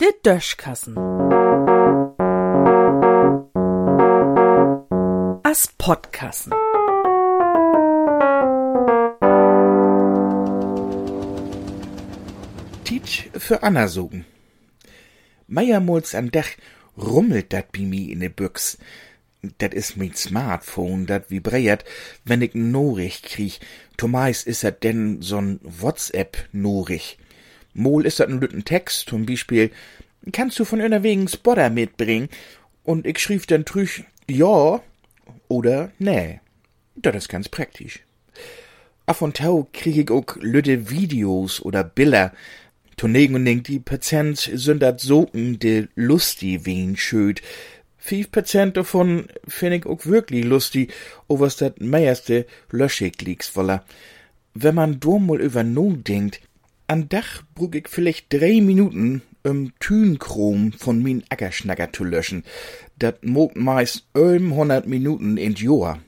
Der Döschkassen. As Podkassen. Tiet für Anna sogen. Meiermols an Dach rummelt dat bi mi in de Büchs. Dat is mein Smartphone, dat vibriert, wenn ich n Norich krieg. Tomais is dat denn so'n WhatsApp-Norich. Mol is dat n lütten Text, zum Beispiel, kannst du von wegen Spotter mitbringen? Und ich schrieb dann trüch, ja oder nee. Dat is ganz praktisch. Af und tau krieg ich auch lütte Videos oder Bilder. Tonegen und denk, die Patient sind dat soken de lusti wen schöd. Fief Prozent davon find ich auch wirklich lustig, o was dat meierste löschig wolle. Wenn man do mal über no denkt, an Dach brug ich vielleicht drei Minuten, um Tünchrom von min Ackerschnacker zu löschen. Dat mogt meist ähm hundert Minuten in Jahr.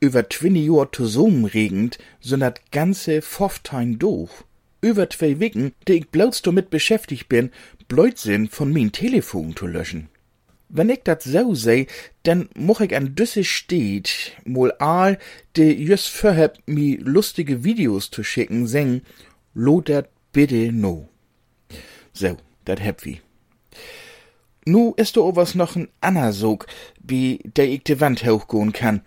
Über twinni Jahr zusammenregend sind dat ganze Foftein doof. Über zwei Wicken, die ich bloß damit beschäftigt bin, Blödsinn von min Telefon zu löschen. Wenn ich dat so seh, dann moch ich an düsse steht, mol all, de just vorhab mi lustige Videos zu schicken, sing, lo dat bitte no. So, dat heb wie. Nu ist do was noch n Anna Sog, wie der ich de Wand hochgehen kann.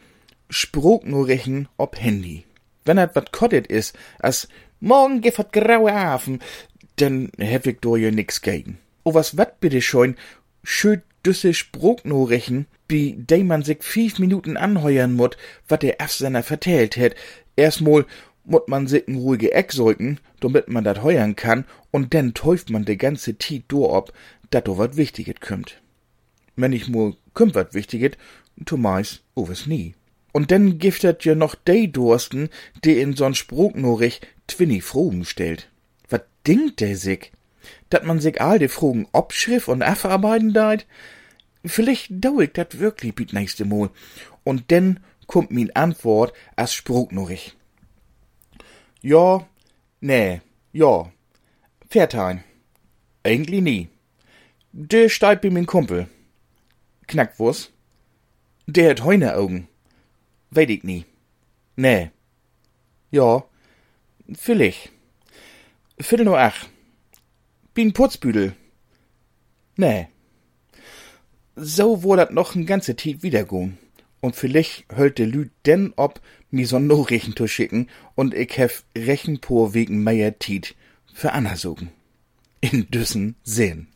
Sprog nur rechen ob Handy. Wenn dat wat kottet is, as morgen giffert graue Afen, dann hab ich do ja nix gegen. O was wat bitte schon, schön düsse Sprognorechen, wie de man sich fünf Minuten anheuern mut, wat der Afsender vertellt het. Erstmal mut man sich n ruhige Eck sollten, damit man dat heuern kann, und dann täuft man de ganze Tiet do ob, dat do wat Wichtiges kümmt. Wenn ich mul kümmt wat Wichtiges, to meis owas nie. Und dann giftet ja noch de Dursten, de in so'n Sprognorich twinni Frogen stellt. Wat denkt der sich? Dat man sich all de Frogen obschrift und afarbeiten deit? Vielleicht dauert dat wirklich biet nächste Mal. Und denn kommt min Antwort as Sprognorich. Ja, nee, ja. Fährtein. Eigentlich nie. Der steigt bei min Kumpel. Knackwurst. Der hat Heuneaugen. Weet ich nie. Nee. Ja. Vielleicht. Viertel nur ach. Bin Putzbüdel. Nee. So wo dat noch n ganze Tiet wiedergehen. Und vielleicht höllt de Lüd denn ob, mi so Nachrichten zu schicken und ich hef Rechenpor wegen meier Tiet für Anna sogen. In düssen Sinn.